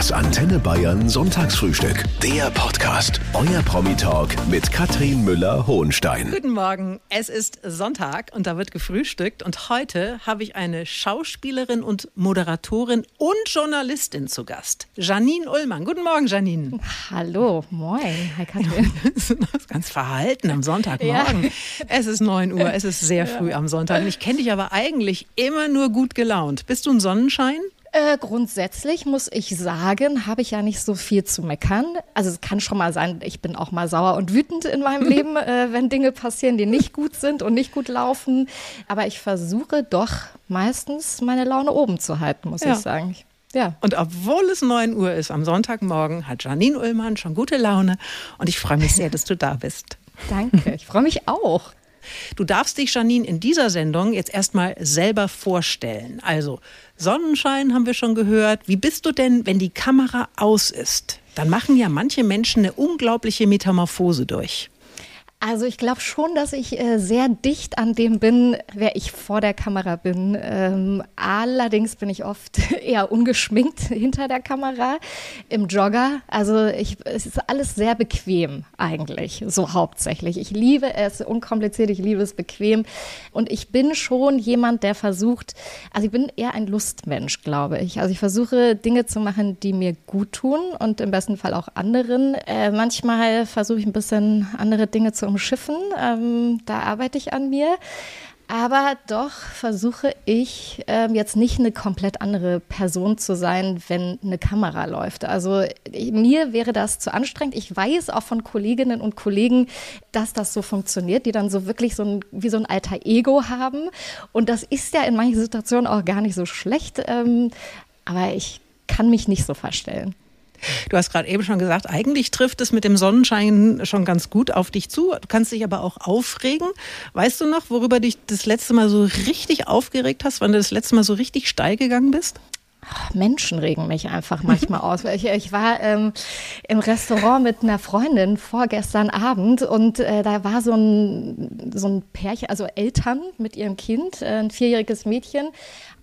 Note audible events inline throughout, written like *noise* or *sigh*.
Das Antenne Bayern Sonntagsfrühstück. Der Podcast. Euer Promi-Talk mit Katrin Müller-Hohenstein. Guten Morgen. Es ist Sonntag und da wird gefrühstückt. Und heute habe ich eine Schauspielerin und Moderatorin und Journalistin zu Gast. Janine Ullmann. Guten Morgen, Janine. Hallo, moin. Hi, Katrin. *laughs* ganz verhalten am Sonntagmorgen. Ja. Es ist 9 Uhr, es ist sehr früh am Sonntag. Ich kenne dich aber eigentlich immer nur gut gelaunt. Bist du ein Sonnenschein? Äh, grundsätzlich muss ich sagen, habe ich ja nicht so viel zu meckern. Also es kann schon mal sein, ich bin auch mal sauer und wütend in meinem *laughs* Leben, äh, wenn Dinge passieren, die nicht gut sind und nicht gut laufen. Aber ich versuche doch meistens meine Laune oben zu halten, muss ja. ich sagen. Ja. Und obwohl es 9 Uhr ist am Sonntagmorgen, hat Janine Ullmann schon gute Laune und ich freue mich sehr, dass du da bist. *laughs* Danke, ich freue mich auch. Du darfst dich, Janine, in dieser Sendung jetzt erstmal selber vorstellen. Also Sonnenschein haben wir schon gehört. Wie bist du denn, wenn die Kamera aus ist? Dann machen ja manche Menschen eine unglaubliche Metamorphose durch. Also ich glaube schon, dass ich äh, sehr dicht an dem bin, wer ich vor der Kamera bin. Ähm, allerdings bin ich oft *laughs* eher ungeschminkt *laughs* hinter der Kamera im Jogger. Also ich, es ist alles sehr bequem eigentlich, so hauptsächlich. Ich liebe es unkompliziert, ich liebe es bequem. Und ich bin schon jemand, der versucht, also ich bin eher ein Lustmensch, glaube ich. Also ich versuche Dinge zu machen, die mir gut tun und im besten Fall auch anderen. Äh, manchmal versuche ich ein bisschen andere Dinge zu umschiffen. Ähm, da arbeite ich an mir. Aber doch versuche ich ähm, jetzt nicht eine komplett andere Person zu sein, wenn eine Kamera läuft. Also ich, mir wäre das zu anstrengend. Ich weiß auch von Kolleginnen und Kollegen, dass das so funktioniert, die dann so wirklich so ein, wie so ein alter Ego haben. Und das ist ja in manchen Situationen auch gar nicht so schlecht. Ähm, aber ich kann mich nicht so verstellen. Du hast gerade eben schon gesagt, eigentlich trifft es mit dem Sonnenschein schon ganz gut auf dich zu. Du kannst dich aber auch aufregen. Weißt du noch, worüber dich das letzte Mal so richtig aufgeregt hast, wann du das letzte Mal so richtig steil gegangen bist? Menschen regen mich einfach manchmal aus. Ich, ich war ähm, im Restaurant mit einer Freundin vorgestern Abend und äh, da war so ein, so ein Pärchen, also Eltern mit ihrem Kind, äh, ein vierjähriges Mädchen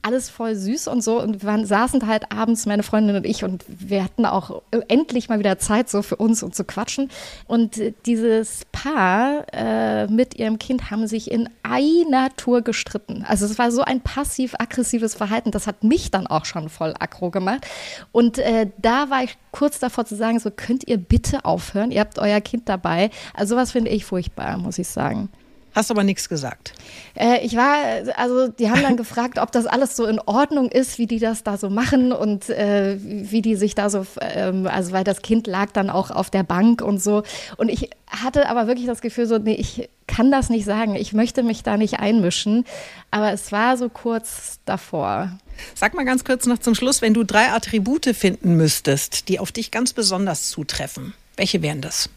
alles voll süß und so. Und wir waren, saßen halt abends, meine Freundin und ich, und wir hatten auch endlich mal wieder Zeit so für uns und zu quatschen. Und dieses Paar äh, mit ihrem Kind haben sich in einer Tour gestritten. Also es war so ein passiv-aggressives Verhalten. Das hat mich dann auch schon voll aggro gemacht. Und äh, da war ich kurz davor zu sagen, so könnt ihr bitte aufhören. Ihr habt euer Kind dabei. Also sowas finde ich furchtbar, muss ich sagen. Hast aber nichts gesagt. Äh, ich war, also die haben dann *laughs* gefragt, ob das alles so in Ordnung ist, wie die das da so machen und äh, wie die sich da so, ähm, also weil das Kind lag dann auch auf der Bank und so. Und ich hatte aber wirklich das Gefühl, so, nee, ich kann das nicht sagen. Ich möchte mich da nicht einmischen. Aber es war so kurz davor. Sag mal ganz kurz noch zum Schluss, wenn du drei Attribute finden müsstest, die auf dich ganz besonders zutreffen, welche wären das?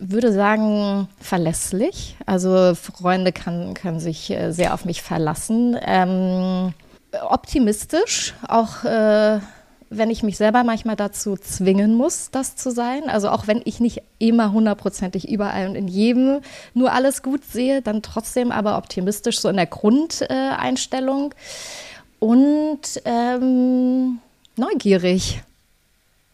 Würde sagen, verlässlich. Also Freunde kann, können sich äh, sehr auf mich verlassen. Ähm, optimistisch, auch äh, wenn ich mich selber manchmal dazu zwingen muss, das zu sein. Also auch wenn ich nicht immer hundertprozentig überall und in jedem nur alles gut sehe, dann trotzdem aber optimistisch, so in der Grundeinstellung. Und ähm, neugierig,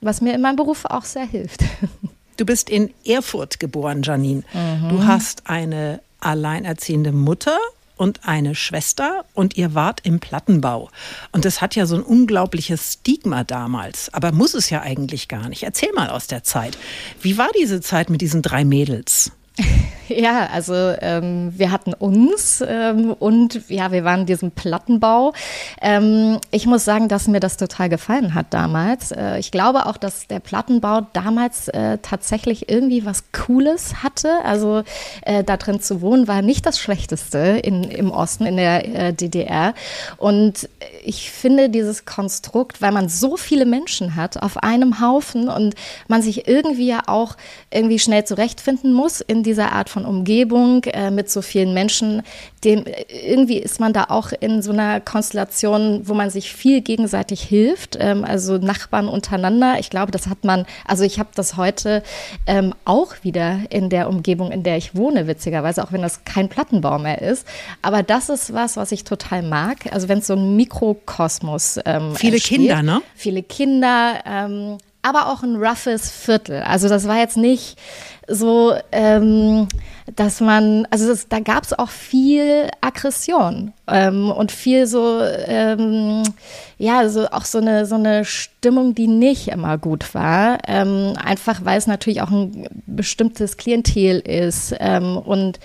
was mir in meinem Beruf auch sehr hilft. *laughs* Du bist in Erfurt geboren, Janine. Mhm. Du hast eine alleinerziehende Mutter und eine Schwester und ihr wart im Plattenbau. Und das hat ja so ein unglaubliches Stigma damals. Aber muss es ja eigentlich gar nicht. Erzähl mal aus der Zeit. Wie war diese Zeit mit diesen drei Mädels? *laughs* Ja, also ähm, wir hatten uns ähm, und ja, wir waren in diesem Plattenbau. Ähm, ich muss sagen, dass mir das total gefallen hat damals. Äh, ich glaube auch, dass der Plattenbau damals äh, tatsächlich irgendwie was Cooles hatte. Also äh, da drin zu wohnen war nicht das Schlechteste in, im Osten, in der äh, DDR. Und ich finde dieses Konstrukt, weil man so viele Menschen hat auf einem Haufen und man sich irgendwie ja auch irgendwie schnell zurechtfinden muss in dieser Art von Umgebung äh, mit so vielen Menschen, dem, irgendwie ist man da auch in so einer Konstellation, wo man sich viel gegenseitig hilft, ähm, also Nachbarn untereinander. Ich glaube, das hat man, also ich habe das heute ähm, auch wieder in der Umgebung, in der ich wohne, witzigerweise, auch wenn das kein Plattenbau mehr ist. Aber das ist was, was ich total mag. Also wenn es so ein Mikrokosmos ähm, Viele entsteht. Kinder, ne? Viele Kinder, ähm, aber auch ein roughes Viertel. Also das war jetzt nicht so, ähm, dass man, also das, da gab es auch viel Aggression ähm, und viel so, ähm, ja, so auch so eine, so eine Stimmung, die nicht immer gut war. Ähm, einfach weil es natürlich auch ein bestimmtes Klientel ist ähm, und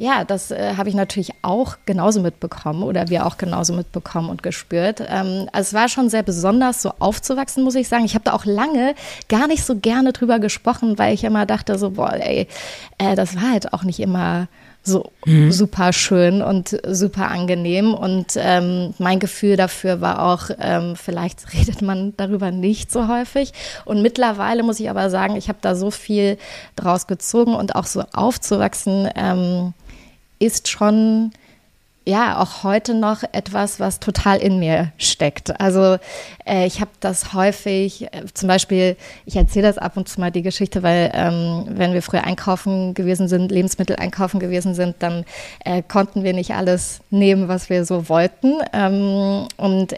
ja, das äh, habe ich natürlich auch genauso mitbekommen oder wir auch genauso mitbekommen und gespürt. Ähm, also es war schon sehr besonders, so aufzuwachsen, muss ich sagen. Ich habe da auch lange gar nicht so gerne drüber gesprochen, weil ich immer dachte, so, boah, ey, äh, das war halt auch nicht immer so mhm. super schön und super angenehm. Und ähm, mein Gefühl dafür war auch, ähm, vielleicht *laughs* redet man darüber nicht so häufig. Und mittlerweile muss ich aber sagen, ich habe da so viel draus gezogen und auch so aufzuwachsen. Ähm, ist schon ja auch heute noch etwas, was total in mir steckt. Also äh, ich habe das häufig, äh, zum Beispiel, ich erzähle das ab und zu mal die Geschichte, weil ähm, wenn wir früher einkaufen gewesen sind, Lebensmittel einkaufen gewesen sind, dann äh, konnten wir nicht alles nehmen, was wir so wollten. Ähm, und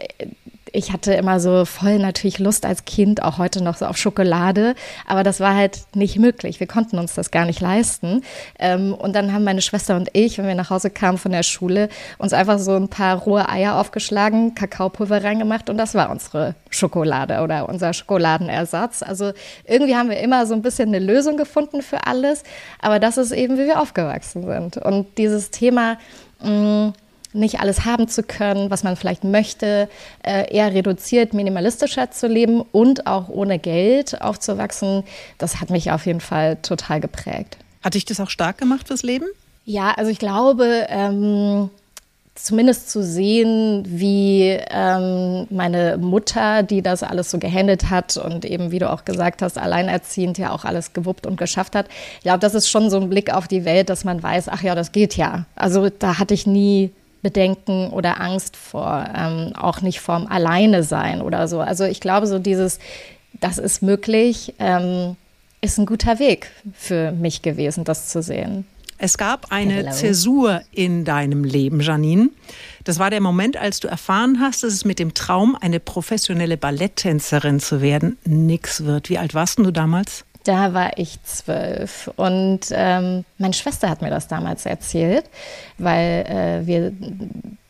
ich hatte immer so voll natürlich Lust als Kind, auch heute noch so auf Schokolade, aber das war halt nicht möglich. Wir konnten uns das gar nicht leisten. Ähm, und dann haben meine Schwester und ich, wenn wir nach Hause kamen von der Schule, uns einfach so ein paar rohe Eier aufgeschlagen, Kakaopulver reingemacht und das war unsere Schokolade oder unser Schokoladenersatz. Also irgendwie haben wir immer so ein bisschen eine Lösung gefunden für alles, aber das ist eben, wie wir aufgewachsen sind. Und dieses Thema, mm, nicht alles haben zu können, was man vielleicht möchte, äh, eher reduziert, minimalistischer zu leben und auch ohne Geld aufzuwachsen, das hat mich auf jeden Fall total geprägt. Hat dich das auch stark gemacht fürs Leben? Ja, also ich glaube, ähm, zumindest zu sehen, wie ähm, meine Mutter, die das alles so gehandelt hat und eben, wie du auch gesagt hast, alleinerziehend ja auch alles gewuppt und geschafft hat. Ich glaube, das ist schon so ein Blick auf die Welt, dass man weiß, ach ja, das geht ja. Also da hatte ich nie Bedenken oder Angst vor, ähm, auch nicht vorm Alleine sein oder so. Also ich glaube, so dieses, das ist möglich, ähm, ist ein guter Weg für mich gewesen, das zu sehen. Es gab eine Hello. Zäsur in deinem Leben, Janine. Das war der Moment, als du erfahren hast, dass es mit dem Traum, eine professionelle Balletttänzerin zu werden, nichts wird. Wie alt warst du damals? Da war ich zwölf und ähm, meine Schwester hat mir das damals erzählt, weil äh, wir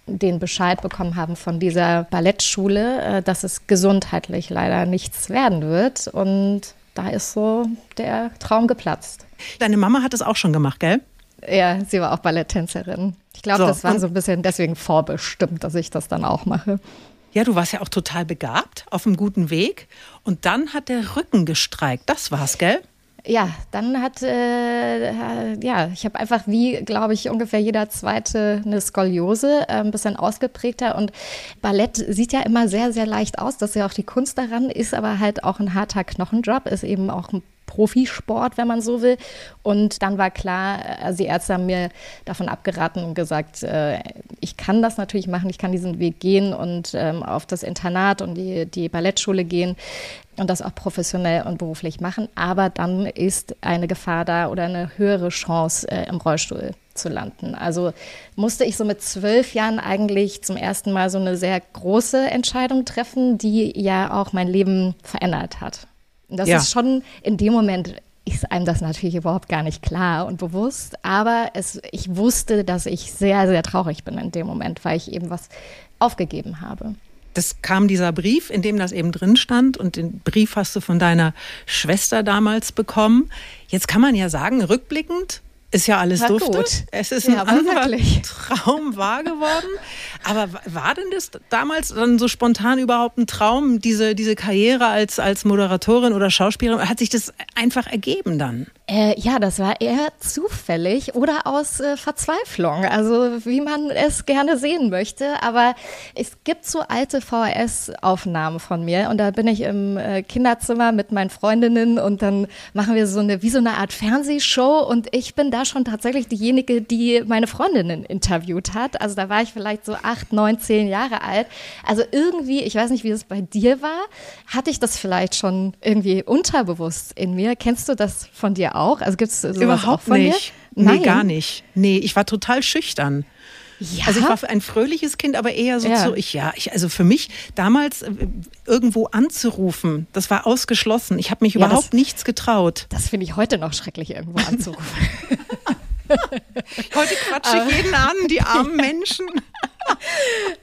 den Bescheid bekommen haben von dieser Ballettschule, äh, dass es gesundheitlich leider nichts werden wird. Und da ist so der Traum geplatzt. Deine Mama hat es auch schon gemacht, gell? Ja, sie war auch Balletttänzerin. Ich glaube, so, das war so ein bisschen deswegen vorbestimmt, dass ich das dann auch mache. Ja, du warst ja auch total begabt, auf einem guten Weg. Und dann hat der Rücken gestreikt. Das war's, gell? Ja, dann hat, äh, ja, ich habe einfach wie, glaube ich, ungefähr jeder zweite eine Skoliose, äh, ein bisschen ausgeprägter. Und Ballett sieht ja immer sehr, sehr leicht aus. Das ist ja auch die Kunst daran, ist aber halt auch ein harter Knochenjob, ist eben auch ein Profisport, wenn man so will. Und dann war klar, also die Ärzte haben mir davon abgeraten und gesagt, äh, ich kann das natürlich machen, ich kann diesen Weg gehen und ähm, auf das Internat und die, die Ballettschule gehen und das auch professionell und beruflich machen. Aber dann ist eine Gefahr da oder eine höhere Chance, äh, im Rollstuhl zu landen. Also musste ich so mit zwölf Jahren eigentlich zum ersten Mal so eine sehr große Entscheidung treffen, die ja auch mein Leben verändert hat. Und das ja. ist schon in dem Moment ist einem das natürlich überhaupt gar nicht klar und bewusst, aber es, ich wusste, dass ich sehr, sehr traurig bin in dem Moment, weil ich eben was aufgegeben habe. Das kam dieser Brief, in dem das eben drin stand und den Brief hast du von deiner Schwester damals bekommen. Jetzt kann man ja sagen, rückblickend, ist ja alles dufte. Gut. Es ist ein ja, anderer *laughs* Traum wahr geworden. Aber war denn das damals dann so spontan überhaupt ein Traum, diese, diese Karriere als, als Moderatorin oder Schauspielerin? Hat sich das einfach ergeben dann? Äh, ja, das war eher zufällig oder aus äh, Verzweiflung, also wie man es gerne sehen möchte. Aber es gibt so alte VHS-Aufnahmen von mir und da bin ich im äh, Kinderzimmer mit meinen Freundinnen und dann machen wir so eine, wie so eine Art Fernsehshow und ich bin da schon tatsächlich diejenige, die meine Freundinnen interviewt hat. Also da war ich vielleicht so acht, neun, zehn Jahre alt. Also irgendwie, ich weiß nicht, wie es bei dir war, hatte ich das vielleicht schon irgendwie unterbewusst in mir. Kennst du das von dir auch? Also gibt es Überhaupt von nicht. Dir? Nein, nee, gar nicht. Nee, ich war total schüchtern. Ja? Also ich war ein fröhliches Kind, aber eher so ja. zu, ich, ja, ich, also für mich damals äh, irgendwo anzurufen, das war ausgeschlossen. Ich habe mich ja, überhaupt das, nichts getraut. Das finde ich heute noch schrecklich, irgendwo anzurufen. *laughs* heute quatsche ich jeden an, die armen Menschen. *laughs*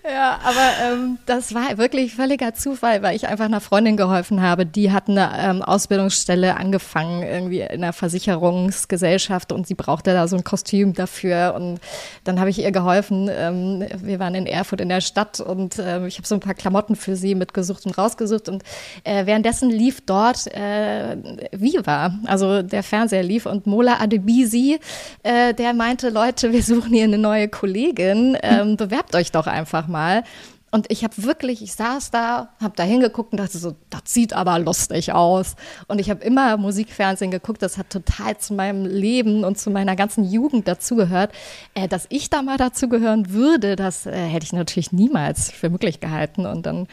ja, aber ähm, das war wirklich völliger Zufall, weil ich einfach einer Freundin geholfen habe. Die hat eine ähm, Ausbildungsstelle angefangen, irgendwie in einer Versicherungsgesellschaft und sie brauchte da so ein Kostüm dafür. Und dann habe ich ihr geholfen. Ähm, wir waren in Erfurt in der Stadt und äh, ich habe so ein paar Klamotten für sie mitgesucht und rausgesucht. Und äh, währenddessen lief dort äh, Viva, also der Fernseher lief und Mola Adebisi, äh, der meinte, Leute, wir suchen hier eine neue Kollegin, ähm, *laughs* bewerbt bewerbt euch doch einfach mal. Und ich habe wirklich, ich saß da, habe da hingeguckt und dachte so, das sieht aber lustig aus. Und ich habe immer Musikfernsehen geguckt, das hat total zu meinem Leben und zu meiner ganzen Jugend dazugehört. Äh, dass ich da mal dazugehören würde, das äh, hätte ich natürlich niemals für möglich gehalten. Und dann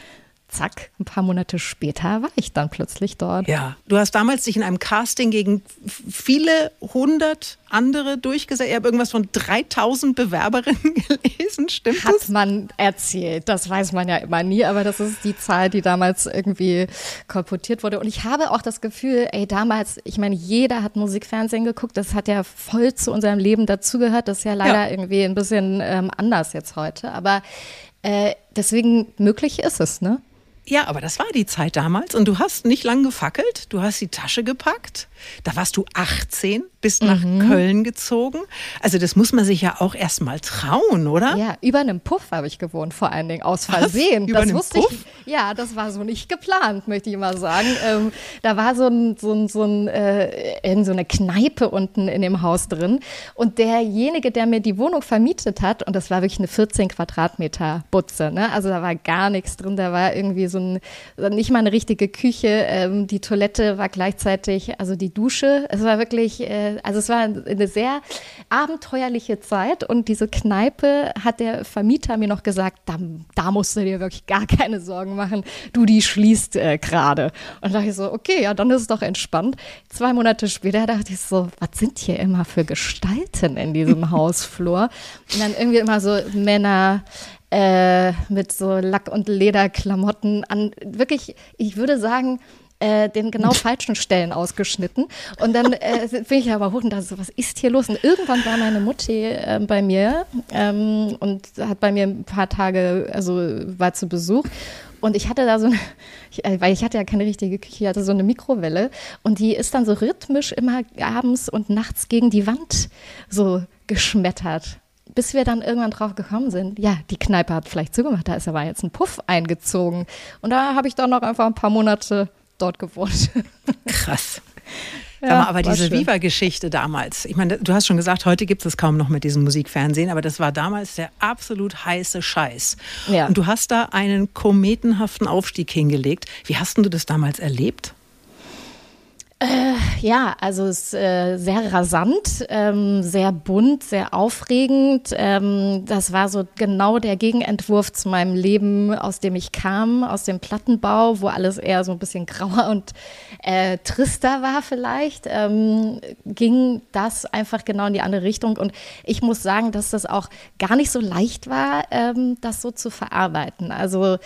zack, ein paar Monate später war ich dann plötzlich dort. Ja, du hast damals dich in einem Casting gegen viele hundert andere durchgesetzt. Ich habe irgendwas von 3000 Bewerberinnen *laughs* gelesen, stimmt Hat das? Hat man erzählt, das weiß man ja immer nie, aber das ist die Zahl, die damals irgendwie kolportiert wurde. Und ich habe auch das Gefühl, ey, damals, ich meine, jeder hat Musikfernsehen geguckt, das hat ja voll zu unserem Leben dazugehört. Das ist ja leider ja. irgendwie ein bisschen ähm, anders jetzt heute, aber äh, deswegen möglich ist es, ne? Ja, aber das war die Zeit damals und du hast nicht lang gefackelt, du hast die Tasche gepackt, da warst du 18, bist mhm. nach Köln gezogen. Also das muss man sich ja auch erst mal trauen, oder? Ja, über einem Puff habe ich gewohnt, vor allen Dingen aus Versehen. Was? Über das wusste Puff? ich. Ja, das war so nicht geplant, möchte ich mal sagen. Ähm, da war so ein, so ein, so ein äh, in so eine Kneipe unten in dem Haus drin und derjenige, der mir die Wohnung vermietet hat, und das war wirklich eine 14 Quadratmeter Butze, ne? Also da war gar nichts drin, da war irgendwie so so ein, nicht mal eine richtige Küche. Ähm, die Toilette war gleichzeitig, also die Dusche. Es war wirklich, äh, also es war eine sehr abenteuerliche Zeit und diese Kneipe hat der Vermieter mir noch gesagt, da, da musst du dir wirklich gar keine Sorgen machen. Du, die schließt äh, gerade. Und da dachte ich so, okay, ja, dann ist es doch entspannt. Zwei Monate später dachte ich so, was sind hier immer für Gestalten in diesem *laughs* Hausflur? Und dann irgendwie immer so Männer, äh, mit so Lack- und Lederklamotten an wirklich, ich würde sagen, äh, den genau *laughs* falschen Stellen ausgeschnitten. Und dann äh, bin ich aber hoch und dachte so, was ist hier los? Und irgendwann war meine Mutti äh, bei mir ähm, und hat bei mir ein paar Tage, also war zu Besuch. Und ich hatte da so eine, ich, äh, weil ich hatte ja keine richtige Küche, ich hatte so eine Mikrowelle und die ist dann so rhythmisch immer abends und nachts gegen die Wand so geschmettert bis wir dann irgendwann drauf gekommen sind, ja, die Kneipe hat vielleicht zugemacht, da ist aber jetzt ein Puff eingezogen. Und da habe ich dann noch einfach ein paar Monate dort gewohnt. *laughs* Krass. Ja, aber diese Viva-Geschichte damals, ich meine, du hast schon gesagt, heute gibt es kaum noch mit diesem Musikfernsehen, aber das war damals der absolut heiße Scheiß. Ja. Und du hast da einen kometenhaften Aufstieg hingelegt. Wie hast du das damals erlebt? Äh, ja, also es ist äh, sehr rasant, ähm, sehr bunt, sehr aufregend. Ähm, das war so genau der Gegenentwurf zu meinem Leben, aus dem ich kam, aus dem Plattenbau, wo alles eher so ein bisschen *laughs* grauer und äh, trister war vielleicht. Ähm, ging das einfach genau in die andere Richtung. Und ich muss sagen, dass das auch gar nicht so leicht war, ähm, das so zu verarbeiten. Also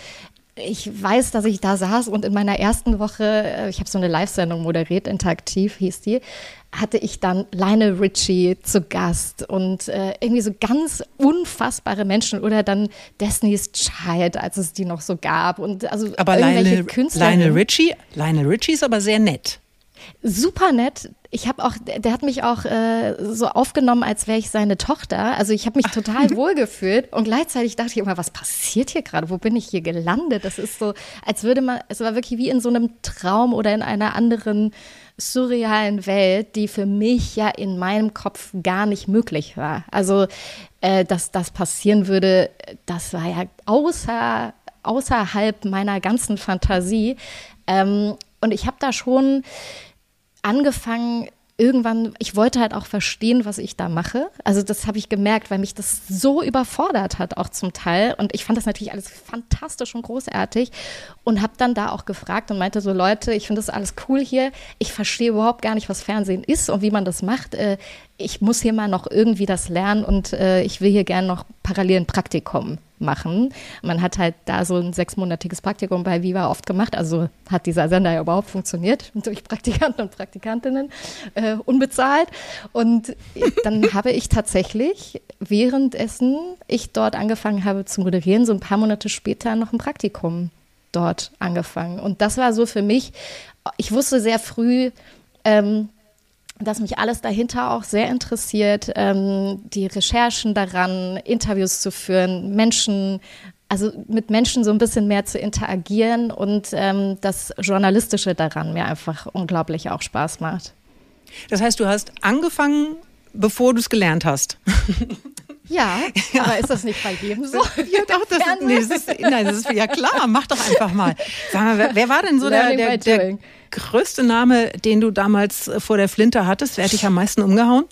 ich weiß, dass ich da saß und in meiner ersten Woche, äh, ich habe so eine Live-Sendung moderiert, interaktiv hieß die, hatte ich dann Lionel Richie zu Gast und äh, irgendwie so ganz unfassbare Menschen oder dann Destiny's Child, als es die noch so gab und also aber irgendwelche Lionel, Künstler. Lionel Richie, Lionel Richie ist aber sehr nett. Super nett. Ich habe auch, der hat mich auch äh, so aufgenommen, als wäre ich seine Tochter. Also ich habe mich total *laughs* wohlgefühlt und gleichzeitig dachte ich immer, was passiert hier gerade? Wo bin ich hier gelandet? Das ist so, als würde man, es war wirklich wie in so einem Traum oder in einer anderen surrealen Welt, die für mich ja in meinem Kopf gar nicht möglich war. Also, äh, dass das passieren würde, das war ja außer, außerhalb meiner ganzen Fantasie. Ähm, und ich habe da schon angefangen, irgendwann, ich wollte halt auch verstehen, was ich da mache. Also das habe ich gemerkt, weil mich das so überfordert hat, auch zum Teil. Und ich fand das natürlich alles fantastisch und großartig und habe dann da auch gefragt und meinte so, Leute, ich finde das alles cool hier. Ich verstehe überhaupt gar nicht, was Fernsehen ist und wie man das macht. Äh, ich muss hier mal noch irgendwie das lernen und äh, ich will hier gerne noch parallel ein Praktikum machen. Man hat halt da so ein sechsmonatiges Praktikum bei Viva oft gemacht. Also hat dieser Sender ja überhaupt funktioniert *laughs* durch Praktikanten und Praktikantinnen, äh, unbezahlt. Und dann *laughs* habe ich tatsächlich, währenddessen ich dort angefangen habe zu moderieren, so ein paar Monate später noch ein Praktikum dort angefangen. Und das war so für mich, ich wusste sehr früh, ähm, dass mich alles dahinter auch sehr interessiert, ähm, die Recherchen daran, Interviews zu führen, Menschen, also mit Menschen so ein bisschen mehr zu interagieren und ähm, das Journalistische daran mir einfach unglaublich auch Spaß macht. Das heißt, du hast angefangen, bevor du es gelernt hast. Ja, *laughs* ja, aber ist das nicht bei jedem so? *laughs* Ja, doch, das, ist, nee, das ist, nein, das ist ja klar, mach doch einfach mal. Sag mal, wer, wer war denn so der, der, der, größte Name, den du damals vor der Flinte hattest? Wer hat dich am meisten umgehauen?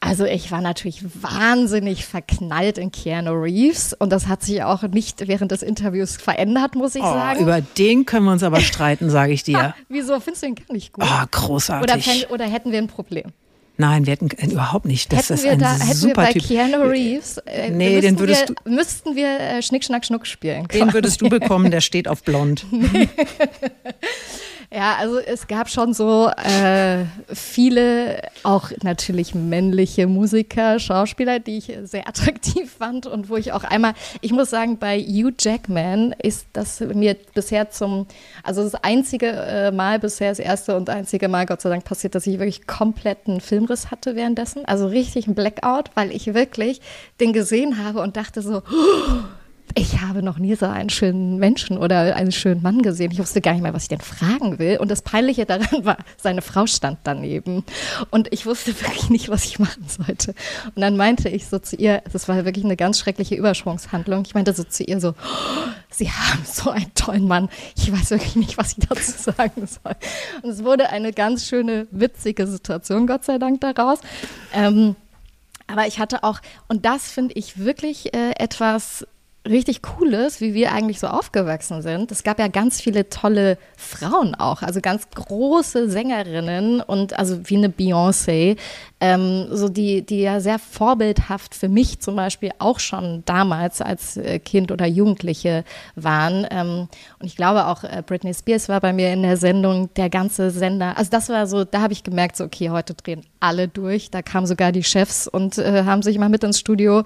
Also ich war natürlich wahnsinnig verknallt in Keanu Reeves und das hat sich auch nicht während des Interviews verändert, muss ich oh, sagen. Über den können wir uns aber streiten, sage ich dir. *laughs* Wieso findest du ihn gar nicht gut? Oh, großartig. Oder, oder hätten wir ein Problem? Nein, wir hätten äh, überhaupt nicht. Das hätten ist wir ein da, hätten super wir bei typ. Keanu Reeves, äh, nee, den würdest wir, du, müssten wir äh, Schnick, Schnack, Schnuck spielen. Den würdest du bekommen, der *laughs* steht auf blond. Ja, also es gab schon so äh, viele, auch natürlich männliche Musiker, Schauspieler, die ich sehr *laughs* attraktiv fand und wo ich auch einmal, ich muss sagen, bei Hugh Jackman ist das mir bisher zum, also das einzige äh, Mal bisher, das erste und einzige Mal, Gott sei Dank, passiert, dass ich wirklich kompletten Filmriss hatte währenddessen. Also richtig ein Blackout, weil ich wirklich den gesehen habe und dachte so, *gasps* oh, ich habe noch nie so einen schönen Menschen oder einen schönen Mann gesehen. Ich wusste gar nicht mehr, was ich denn fragen will. Und das Peinliche daran war, seine Frau stand daneben. Und ich wusste wirklich nicht, was ich machen sollte. Und dann meinte ich so zu ihr, das war wirklich eine ganz schreckliche Übersprungshandlung. Ich meinte so zu ihr so, oh, Sie haben so einen tollen Mann. Ich weiß wirklich nicht, was ich dazu *laughs* sagen soll. Und es wurde eine ganz schöne, witzige Situation, Gott sei Dank, daraus. Ähm, aber ich hatte auch, und das finde ich wirklich äh, etwas richtig cool ist, wie wir eigentlich so aufgewachsen sind. Es gab ja ganz viele tolle Frauen auch, also ganz große Sängerinnen und also wie eine Beyoncé, ähm, so die, die ja sehr vorbildhaft für mich zum Beispiel auch schon damals als äh, Kind oder Jugendliche waren. Ähm, und ich glaube auch äh, Britney Spears war bei mir in der Sendung, der ganze Sender. Also das war so, da habe ich gemerkt, so okay, heute drehen alle durch. Da kamen sogar die Chefs und äh, haben sich mal mit ins Studio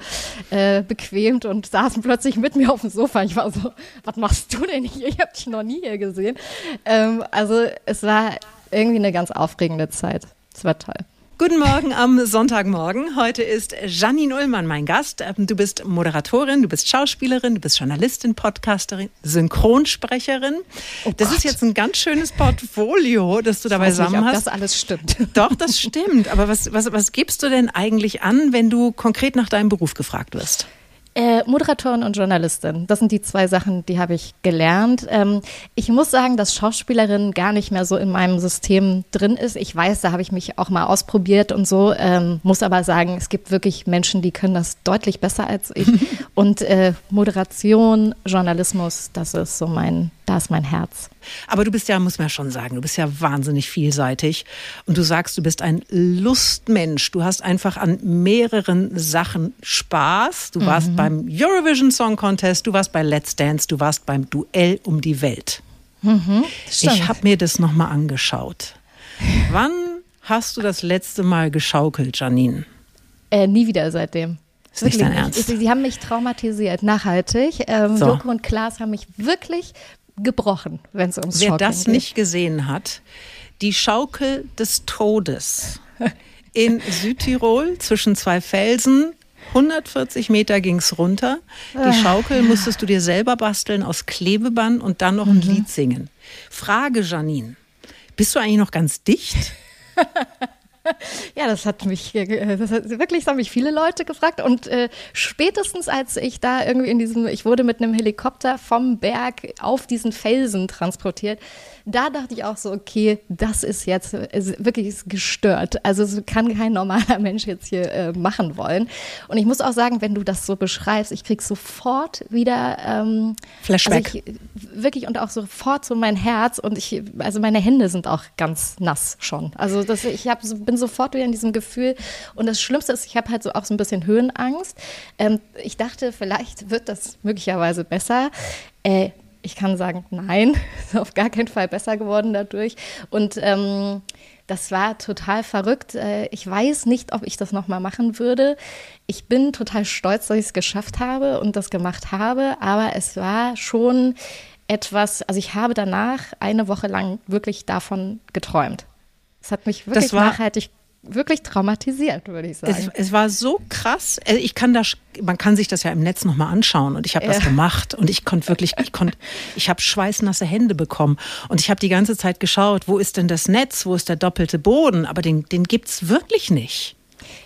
äh, bequemt und saßen plötzlich mit mir auf dem Sofa. Ich war so, was machst du denn hier? Ich habe dich noch nie hier gesehen. Ähm, also es war irgendwie eine ganz aufregende Zeit. Es war toll. Guten Morgen am Sonntagmorgen. Heute ist Janine Ullmann mein Gast. Ähm, du bist Moderatorin, du bist Schauspielerin, du bist Journalistin, Podcasterin, Synchronsprecherin. Oh das ist jetzt ein ganz schönes Portfolio, das du dabei zusammen hast. das alles stimmt. Doch, das *laughs* stimmt. Aber was, was, was gibst du denn eigentlich an, wenn du konkret nach deinem Beruf gefragt wirst? Äh, Moderatorin und Journalistin, das sind die zwei Sachen, die habe ich gelernt. Ähm, ich muss sagen, dass Schauspielerin gar nicht mehr so in meinem System drin ist. Ich weiß, da habe ich mich auch mal ausprobiert und so, ähm, muss aber sagen, es gibt wirklich Menschen, die können das deutlich besser als ich. *laughs* und äh, Moderation, Journalismus, das ist so mein da ist mein Herz. Aber du bist ja, muss man ja schon sagen, du bist ja wahnsinnig vielseitig. Und du sagst, du bist ein Lustmensch. Du hast einfach an mehreren Sachen Spaß. Du mhm. warst beim Eurovision Song Contest, du warst bei Let's Dance, du warst beim Duell um die Welt. Mhm, ich habe mir das nochmal angeschaut. Wann hast du das letzte Mal geschaukelt, Janine? Äh, nie wieder seitdem. Das ist nicht dein Ernst. Sie, sie haben mich traumatisiert, nachhaltig. Ähm, so. Joko und Klaas haben mich wirklich gebrochen, wenn es ums Wer Schaukeln das nicht gesehen hat, Die Schaukel des Todes *laughs* in Südtirol zwischen zwei Felsen. 140 Meter ging es runter. Die ah. Schaukel musstest du dir selber basteln aus Klebeband und dann noch ein mhm. Lied singen. Frage, Janine. Bist du eigentlich noch ganz dicht? *laughs* Ja, das hat mich, das hat, wirklich, das haben mich viele Leute gefragt. Und äh, spätestens als ich da irgendwie in diesem, ich wurde mit einem Helikopter vom Berg auf diesen Felsen transportiert, da dachte ich auch so, okay, das ist jetzt ist wirklich gestört. Also das kann kein normaler *laughs* Mensch jetzt hier äh, machen wollen. Und ich muss auch sagen, wenn du das so beschreibst, ich krieg sofort wieder ähm, Flashback. Also ich, wirklich und auch sofort so mein Herz und ich, also meine Hände sind auch ganz nass schon. Also das, ich hab, bin sofort wieder in diesem Gefühl. Und das Schlimmste ist, ich habe halt so auch so ein bisschen Höhenangst. Ähm, ich dachte, vielleicht wird das möglicherweise besser. Äh, ich kann sagen, nein, *laughs* ist auf gar keinen Fall besser geworden dadurch. Und ähm, das war total verrückt. Äh, ich weiß nicht, ob ich das nochmal machen würde. Ich bin total stolz, dass ich es geschafft habe und das gemacht habe, aber es war schon etwas, also ich habe danach eine Woche lang wirklich davon geträumt. Es hat mich wirklich nachhaltig wirklich traumatisiert, würde ich sagen. Es, es, war so krass. Also ich kann das, man kann sich das ja im Netz nochmal anschauen und ich habe ja. das gemacht und ich konnte wirklich, ich konnte, ich habe schweißnasse Hände bekommen und ich habe die ganze Zeit geschaut, wo ist denn das Netz, wo ist der doppelte Boden, aber den, den gibt es wirklich nicht.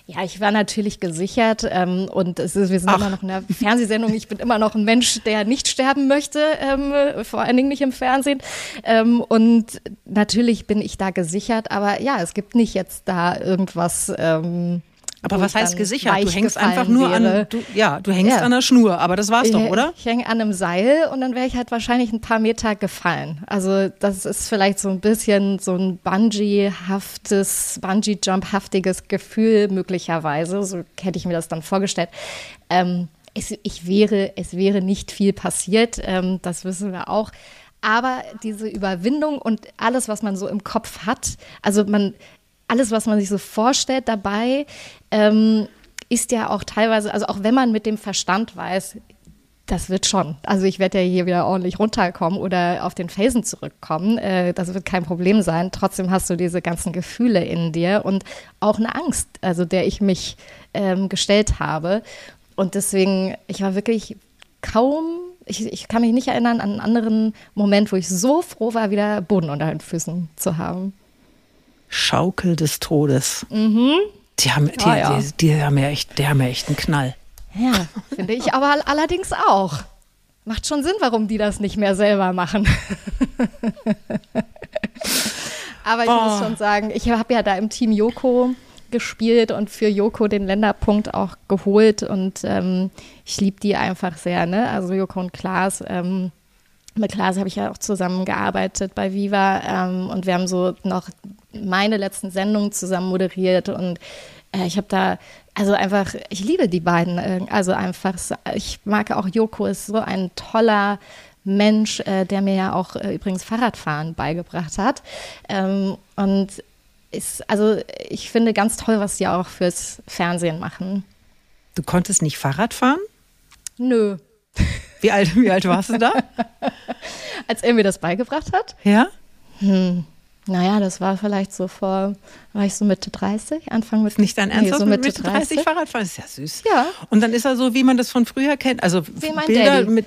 Ja, ich war natürlich gesichert ähm, und es ist, wir sind Ach. immer noch in der Fernsehsendung. Ich bin immer noch ein Mensch, der nicht sterben möchte, ähm, vor allen Dingen nicht im Fernsehen. Ähm, und natürlich bin ich da gesichert, aber ja, es gibt nicht jetzt da irgendwas. Ähm, aber was heißt gesichert? Du hängst einfach nur wäre. an, du, ja, du hängst ja. an der Schnur, aber das war's doch, oder? Ich hänge an einem Seil und dann wäre ich halt wahrscheinlich ein paar Meter gefallen. Also das ist vielleicht so ein bisschen so ein Bungee-haftes, Bungee-Jump-haftiges Gefühl möglicherweise. So hätte ich mir das dann vorgestellt. Ähm, es, ich wäre, es wäre nicht viel passiert, ähm, das wissen wir auch. Aber diese Überwindung und alles, was man so im Kopf hat, also man, alles, was man sich so vorstellt dabei, ähm, ist ja auch teilweise, also auch wenn man mit dem Verstand weiß, das wird schon. Also ich werde ja hier wieder ordentlich runterkommen oder auf den Felsen zurückkommen. Äh, das wird kein Problem sein. Trotzdem hast du diese ganzen Gefühle in dir und auch eine Angst, also der ich mich ähm, gestellt habe. Und deswegen, ich war wirklich kaum, ich, ich kann mich nicht erinnern an einen anderen Moment, wo ich so froh war, wieder Boden unter den Füßen zu haben. Schaukel des Todes. Mhm. Die haben, die, oh, ja. die, die, haben ja echt, die haben ja echt einen Knall. Ja, finde ich aber allerdings auch. Macht schon Sinn, warum die das nicht mehr selber machen. *laughs* aber ich oh. muss schon sagen, ich habe ja da im Team Joko gespielt und für Joko den Länderpunkt auch geholt und ähm, ich liebe die einfach sehr, ne? Also Joko und Klaas. Ähm, mit Klaas habe ich ja auch zusammengearbeitet bei Viva ähm, und wir haben so noch meine letzten Sendungen zusammen moderiert und äh, ich habe da, also einfach, ich liebe die beiden. Äh, also einfach, ich mag auch Joko, ist so ein toller Mensch, äh, der mir ja auch äh, übrigens Fahrradfahren beigebracht hat. Ähm, und ist, also ich finde ganz toll, was sie auch fürs Fernsehen machen. Du konntest nicht Fahrrad fahren? Nö. Wie alt, wie alt warst du da? *laughs* Als er mir das beigebracht hat? Ja. Hm. Naja, das war vielleicht so vor, war ich so Mitte 30, Anfang mit Nicht dein Ernst, nee, so Mitte 30, 30 Fahrradfahren, ist ja süß. Ja. Und dann ist er so, wie man das von früher kennt, also wie mein Bilder Daddy. mit.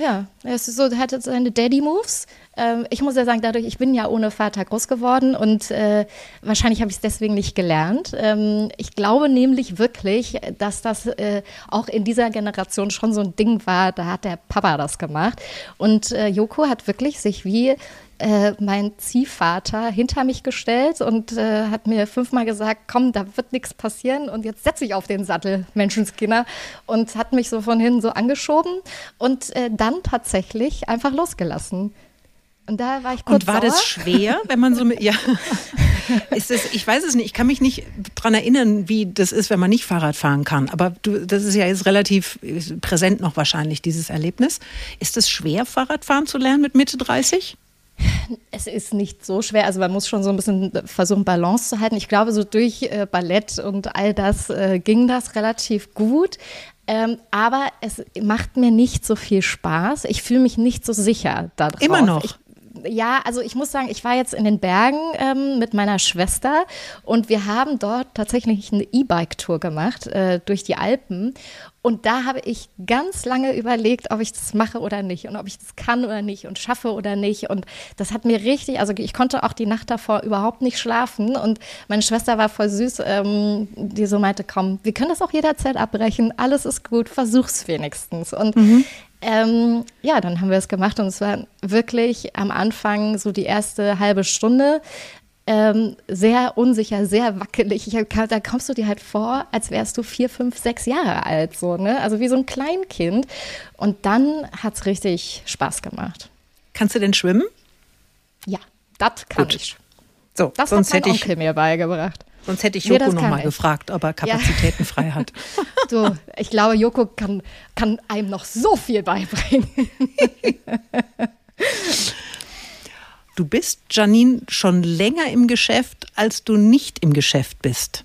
Ja, er ist so, hat jetzt seine Daddy-Moves. Ähm, ich muss ja sagen, dadurch, ich bin ja ohne Vater groß geworden und äh, wahrscheinlich habe ich es deswegen nicht gelernt. Ähm, ich glaube nämlich wirklich, dass das äh, auch in dieser Generation schon so ein Ding war, da hat der Papa das gemacht. Und äh, Joko hat wirklich sich wie äh, mein Ziehvater hinter mich gestellt und äh, hat mir fünfmal gesagt, komm, da wird nichts passieren und jetzt setze ich auf den Sattel, Menschenskinder. Und hat mich so von hinten so angeschoben und äh, dann tatsächlich einfach losgelassen. Und da war ich kurz Und war sauer. das schwer, wenn man so mit, ja, *laughs* ist das, ich weiß es nicht, ich kann mich nicht daran erinnern, wie das ist, wenn man nicht Fahrrad fahren kann. Aber du, das ist ja jetzt relativ präsent noch wahrscheinlich, dieses Erlebnis. Ist es schwer, Fahrradfahren zu lernen mit Mitte 30? Es ist nicht so schwer. Also man muss schon so ein bisschen versuchen, Balance zu halten. Ich glaube, so durch äh, Ballett und all das äh, ging das relativ gut. Ähm, aber es macht mir nicht so viel Spaß. Ich fühle mich nicht so sicher darauf. Immer noch. Ich, ja, also ich muss sagen, ich war jetzt in den Bergen ähm, mit meiner Schwester und wir haben dort tatsächlich eine E-Bike-Tour gemacht äh, durch die Alpen. Und da habe ich ganz lange überlegt, ob ich das mache oder nicht und ob ich das kann oder nicht und schaffe oder nicht. Und das hat mir richtig, also ich konnte auch die Nacht davor überhaupt nicht schlafen. Und meine Schwester war voll süß, ähm, die so meinte, komm, wir können das auch jederzeit abbrechen, alles ist gut, versuch's wenigstens. Und mhm. Ähm, ja, dann haben wir es gemacht und es war wirklich am Anfang so die erste halbe Stunde ähm, sehr unsicher, sehr wackelig. Ich, da kommst du dir halt vor, als wärst du vier, fünf, sechs Jahre alt, so, ne? Also wie so ein Kleinkind. Und dann hat es richtig Spaß gemacht. Kannst du denn schwimmen? Ja, das kann Gut. ich. So, das sonst hat mein hätte Onkel ich, mir beigebracht. Sonst hätte ich Joko nee, nochmal gefragt, ob er Kapazitäten ja. frei hat. *laughs* Du, ich glaube, Joko kann, kann einem noch so viel beibringen. *laughs* Du bist, Janine, schon länger im Geschäft, als du nicht im Geschäft bist.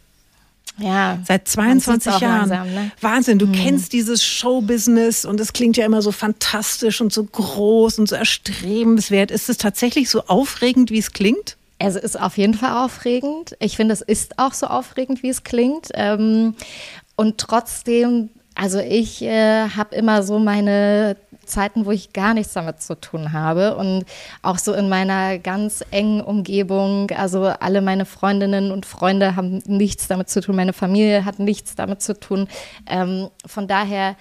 Ja. Seit 22 Jahren. Langsam, ne? Wahnsinn, du mhm. kennst dieses Showbusiness und es klingt ja immer so fantastisch und so groß und so erstrebenswert. Ist es tatsächlich so aufregend, wie es klingt? Es ist auf jeden Fall aufregend. Ich finde, es ist auch so aufregend, wie es klingt. Ähm, und trotzdem, also ich äh, habe immer so meine Zeiten, wo ich gar nichts damit zu tun habe und auch so in meiner ganz engen Umgebung, also alle meine Freundinnen und Freunde haben nichts damit zu tun, meine Familie hat nichts damit zu tun. Ähm, von daher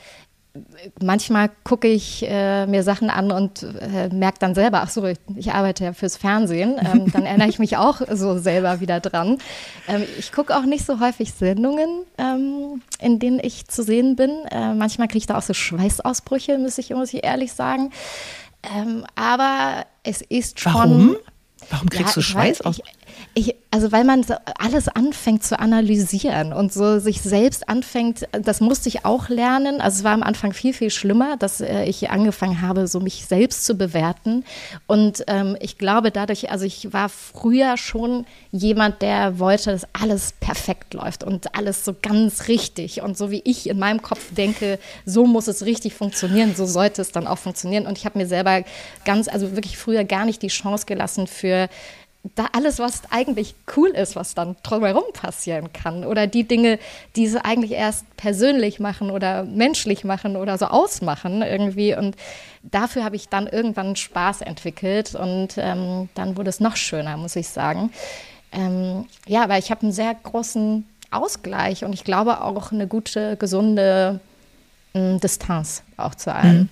manchmal gucke ich äh, mir Sachen an und äh, merke dann selber, ach so, ich, ich, arbeite ja fürs Fernsehen. Ähm, dann *laughs* erinnere ich mich auch so selber wieder dran. Ähm, ich gucke auch nicht so häufig Sendungen, ähm, in denen ich zu sehen bin. Äh, manchmal kriege ich da auch so Schweißausbrüche, muss ich, muss ich ehrlich sagen. Ähm, aber es ist schon. Warum? Warum kriegst ja, du Schweiß aus? Ich, also weil man alles anfängt zu analysieren und so sich selbst anfängt, das musste ich auch lernen. Also es war am Anfang viel, viel schlimmer, dass äh, ich angefangen habe, so mich selbst zu bewerten. Und ähm, ich glaube dadurch, also ich war früher schon jemand, der wollte, dass alles perfekt läuft und alles so ganz richtig. Und so wie ich in meinem Kopf denke, so muss es richtig funktionieren, so sollte es dann auch funktionieren. Und ich habe mir selber ganz, also wirklich früher gar nicht die Chance gelassen für da alles, was eigentlich cool ist, was dann drumherum passieren kann. Oder die Dinge, die sie eigentlich erst persönlich machen oder menschlich machen oder so ausmachen irgendwie. Und dafür habe ich dann irgendwann Spaß entwickelt und ähm, dann wurde es noch schöner, muss ich sagen. Ähm, ja, aber ich habe einen sehr großen Ausgleich und ich glaube auch eine gute, gesunde äh, Distanz auch zu allem. Mhm.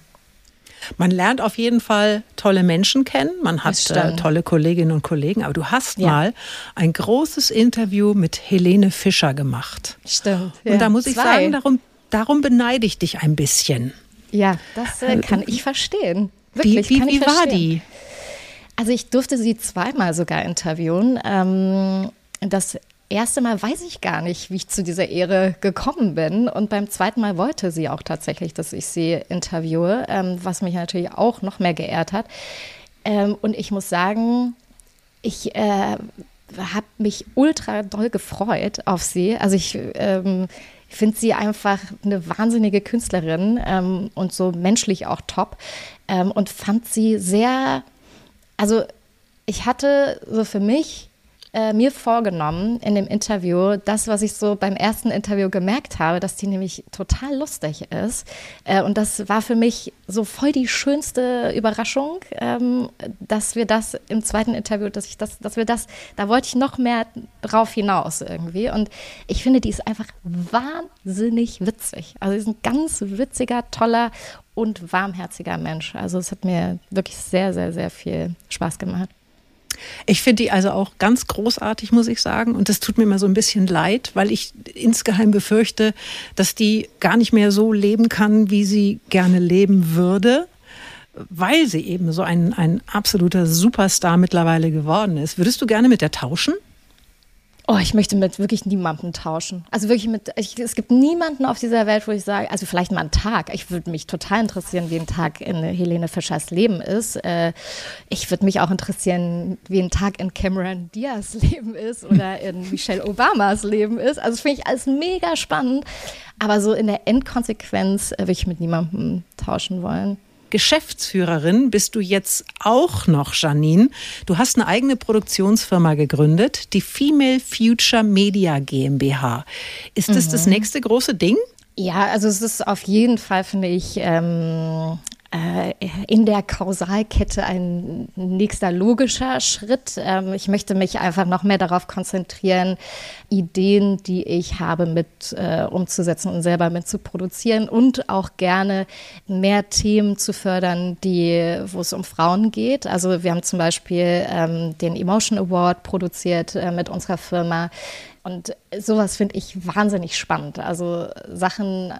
Man lernt auf jeden Fall tolle Menschen kennen, man hat äh, tolle Kolleginnen und Kollegen, aber du hast ja. mal ein großes Interview mit Helene Fischer gemacht. Stimmt. Ja. Und da muss ich Zwei. sagen, darum, darum beneide ich dich ein bisschen. Ja, das äh, kann ich verstehen. Wirklich, wie, wie, wie war die? Also ich durfte sie zweimal sogar interviewen. Ähm, das erste Mal weiß ich gar nicht, wie ich zu dieser Ehre gekommen bin. Und beim zweiten Mal wollte sie auch tatsächlich, dass ich sie interviewe, ähm, was mich natürlich auch noch mehr geehrt hat. Ähm, und ich muss sagen, ich äh, habe mich ultra doll gefreut auf sie. Also ich ähm, finde sie einfach eine wahnsinnige Künstlerin ähm, und so menschlich auch top ähm, und fand sie sehr, also ich hatte so für mich äh, mir vorgenommen in dem Interview, das, was ich so beim ersten Interview gemerkt habe, dass die nämlich total lustig ist. Äh, und das war für mich so voll die schönste Überraschung, ähm, dass wir das im zweiten Interview, dass ich das, dass wir das, da wollte ich noch mehr drauf hinaus irgendwie. Und ich finde, die ist einfach wahnsinnig witzig. Also sie ist ein ganz witziger, toller und warmherziger Mensch. Also es hat mir wirklich sehr, sehr, sehr viel Spaß gemacht. Ich finde die also auch ganz großartig, muss ich sagen. Und das tut mir immer so ein bisschen leid, weil ich insgeheim befürchte, dass die gar nicht mehr so leben kann, wie sie gerne leben würde, weil sie eben so ein, ein absoluter Superstar mittlerweile geworden ist. Würdest du gerne mit der tauschen? Oh, ich möchte mit wirklich niemandem tauschen. Also wirklich mit, ich, es gibt niemanden auf dieser Welt, wo ich sage, also vielleicht mal einen Tag. Ich würde mich total interessieren, wie ein Tag in Helene Fischers Leben ist. Äh, ich würde mich auch interessieren, wie ein Tag in Cameron Diaz Leben ist oder in *laughs* Michelle Obamas Leben ist. Also finde ich alles mega spannend. Aber so in der Endkonsequenz äh, würde ich mit niemandem tauschen wollen. Geschäftsführerin bist du jetzt auch noch, Janine. Du hast eine eigene Produktionsfirma gegründet, die Female Future Media GmbH. Ist das mhm. das nächste große Ding? Ja, also es ist auf jeden Fall, finde ich, ähm, äh, in der Kausalkette ein nächster logischer Schritt. Ähm, ich möchte mich einfach noch mehr darauf konzentrieren, Ideen, die ich habe, mit äh, umzusetzen und selber mit zu produzieren und auch gerne mehr Themen zu fördern, die, wo es um Frauen geht. Also wir haben zum Beispiel ähm, den Emotion Award produziert äh, mit unserer Firma. Und sowas finde ich wahnsinnig spannend, also Sachen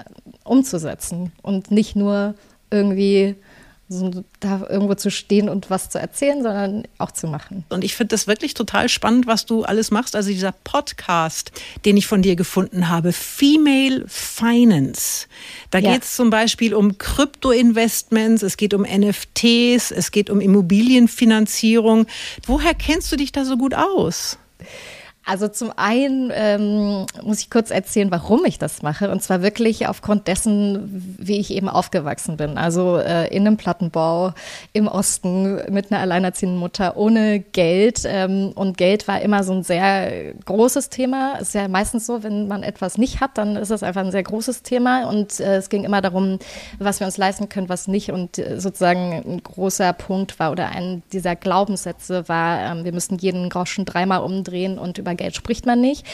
umzusetzen und nicht nur irgendwie so da irgendwo zu stehen und was zu erzählen, sondern auch zu machen. Und ich finde das wirklich total spannend, was du alles machst. Also dieser Podcast, den ich von dir gefunden habe, Female Finance. Da ja. geht es zum Beispiel um Krypto-Investments, es geht um NFTs, es geht um Immobilienfinanzierung. Woher kennst du dich da so gut aus? Also zum einen ähm, muss ich kurz erzählen, warum ich das mache. Und zwar wirklich aufgrund dessen, wie ich eben aufgewachsen bin. Also äh, in einem Plattenbau im Osten mit einer alleinerziehenden Mutter ohne Geld. Ähm, und Geld war immer so ein sehr großes Thema. Es ist ja meistens so, wenn man etwas nicht hat, dann ist es einfach ein sehr großes Thema. Und äh, es ging immer darum, was wir uns leisten können, was nicht. Und äh, sozusagen ein großer Punkt war oder ein dieser Glaubenssätze war, ähm, wir müssen jeden Groschen dreimal umdrehen und über Geld spricht man nicht.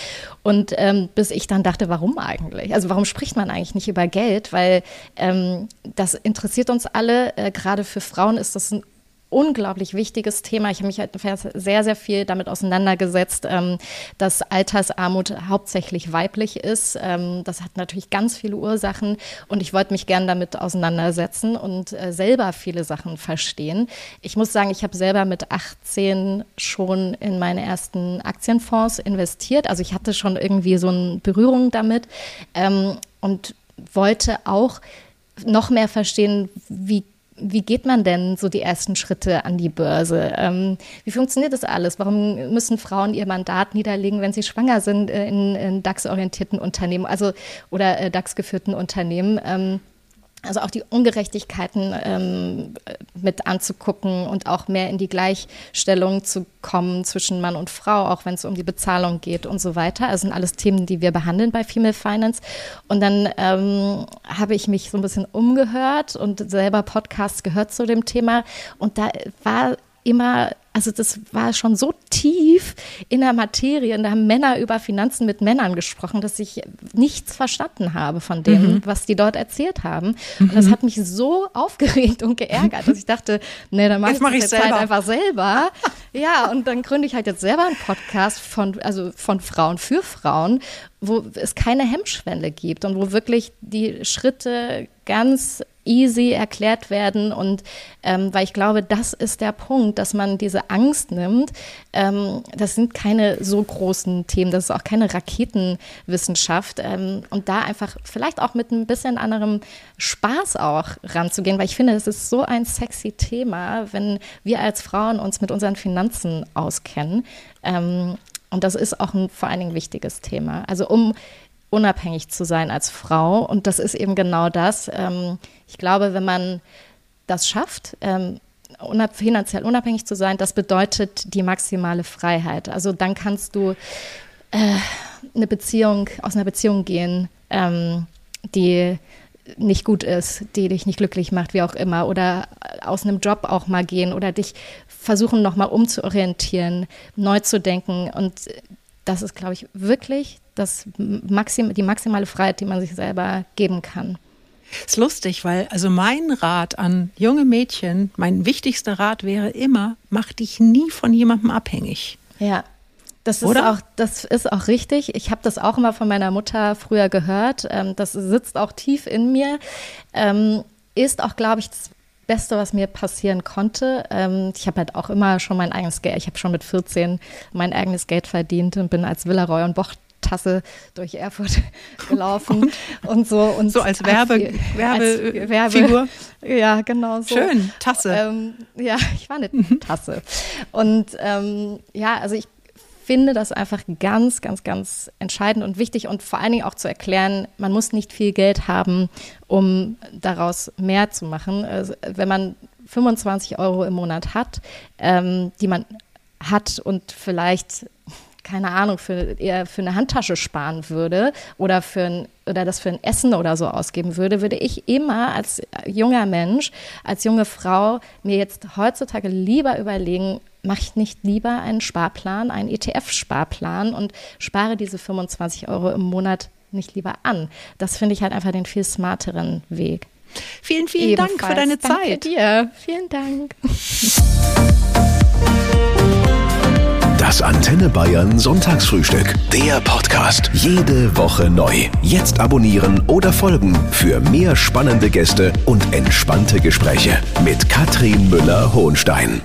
Und ähm, bis ich dann dachte, warum eigentlich? Also warum spricht man eigentlich nicht über Geld? Weil ähm, das interessiert uns alle. Äh, Gerade für Frauen ist das ein unglaublich wichtiges Thema. Ich habe mich halt sehr, sehr viel damit auseinandergesetzt, ähm, dass Altersarmut hauptsächlich weiblich ist. Ähm, das hat natürlich ganz viele Ursachen und ich wollte mich gern damit auseinandersetzen und äh, selber viele Sachen verstehen. Ich muss sagen, ich habe selber mit 18 schon in meine ersten Aktienfonds investiert. Also ich hatte schon irgendwie so eine Berührung damit ähm, und wollte auch noch mehr verstehen, wie wie geht man denn so die ersten Schritte an die Börse? Ähm, wie funktioniert das alles? Warum müssen Frauen ihr Mandat niederlegen, wenn sie schwanger sind äh, in, in DAX-orientierten Unternehmen, also oder äh, DAX-geführten Unternehmen? Ähm, also auch die Ungerechtigkeiten ähm, mit anzugucken und auch mehr in die Gleichstellung zu kommen zwischen Mann und Frau, auch wenn es um die Bezahlung geht und so weiter. Also sind alles Themen, die wir behandeln bei Female Finance. Und dann ähm, habe ich mich so ein bisschen umgehört und selber Podcasts gehört zu dem Thema. Und da war immer also das war schon so tief in der Materie. Und da haben Männer über Finanzen mit Männern gesprochen, dass ich nichts verstanden habe von dem, mhm. was die dort erzählt haben. Und das mhm. hat mich so aufgeregt und geärgert, dass ich dachte, nee, dann mache ich mach das halt einfach selber. ja, und dann gründe ich halt jetzt selber einen Podcast von, also von Frauen für Frauen, wo es keine Hemmschwelle gibt und wo wirklich die Schritte ganz easy erklärt werden. Und ähm, weil ich glaube, das ist der Punkt, dass man diese Angst nimmt. Ähm, das sind keine so großen Themen, das ist auch keine Raketenwissenschaft. Ähm, und da einfach vielleicht auch mit ein bisschen anderem Spaß auch ranzugehen, weil ich finde, es ist so ein sexy Thema, wenn wir als Frauen uns mit unseren Finanzen auskennen. Ähm, und das ist auch ein vor allen Dingen wichtiges Thema. Also um unabhängig zu sein als Frau. Und das ist eben genau das. Ähm, ich glaube, wenn man das schafft, ähm, finanziell unabhängig zu sein, das bedeutet die maximale Freiheit. Also dann kannst du äh, eine Beziehung, aus einer Beziehung gehen, ähm, die nicht gut ist, die dich nicht glücklich macht, wie auch immer, oder aus einem Job auch mal gehen oder dich versuchen nochmal umzuorientieren, neu zu denken. Und das ist, glaube ich, wirklich das Maxim, die maximale Freiheit, die man sich selber geben kann. Ist lustig, weil also mein Rat an junge Mädchen, mein wichtigster Rat wäre immer, mach dich nie von jemandem abhängig. Ja. Das ist, Oder? auch, das ist auch richtig. Ich habe das auch immer von meiner Mutter früher gehört. Ähm, das sitzt auch tief in mir. Ähm, ist auch, glaube ich, das Beste, was mir passieren konnte. Ähm, ich habe halt auch immer schon mein eigenes Geld, ich habe schon mit 14 mein eigenes Geld verdient und bin als Villaroy und Boch Tasse durch Erfurt *laughs* gelaufen und, und so. Und so als Werbe, Werbe, Werbe Ja, genau so. Schön, Tasse. Ähm, ja, ich war eine mhm. Tasse. Und ähm, ja, also ich finde das einfach ganz, ganz, ganz entscheidend und wichtig und vor allen Dingen auch zu erklären, man muss nicht viel Geld haben, um daraus mehr zu machen. Also, wenn man 25 Euro im Monat hat, ähm, die man hat und vielleicht keine Ahnung, für, eher für eine Handtasche sparen würde oder, für ein, oder das für ein Essen oder so ausgeben würde, würde ich immer als junger Mensch, als junge Frau mir jetzt heutzutage lieber überlegen, mache ich nicht lieber einen Sparplan, einen ETF-Sparplan und spare diese 25 Euro im Monat nicht lieber an. Das finde ich halt einfach den viel smarteren Weg. Vielen, vielen Ebenfalls. Dank für deine Danke Zeit. dir. Vielen Dank. Das Antenne Bayern Sonntagsfrühstück. Der Podcast. Jede Woche neu. Jetzt abonnieren oder folgen für mehr spannende Gäste und entspannte Gespräche mit Katrin Müller-Hohenstein.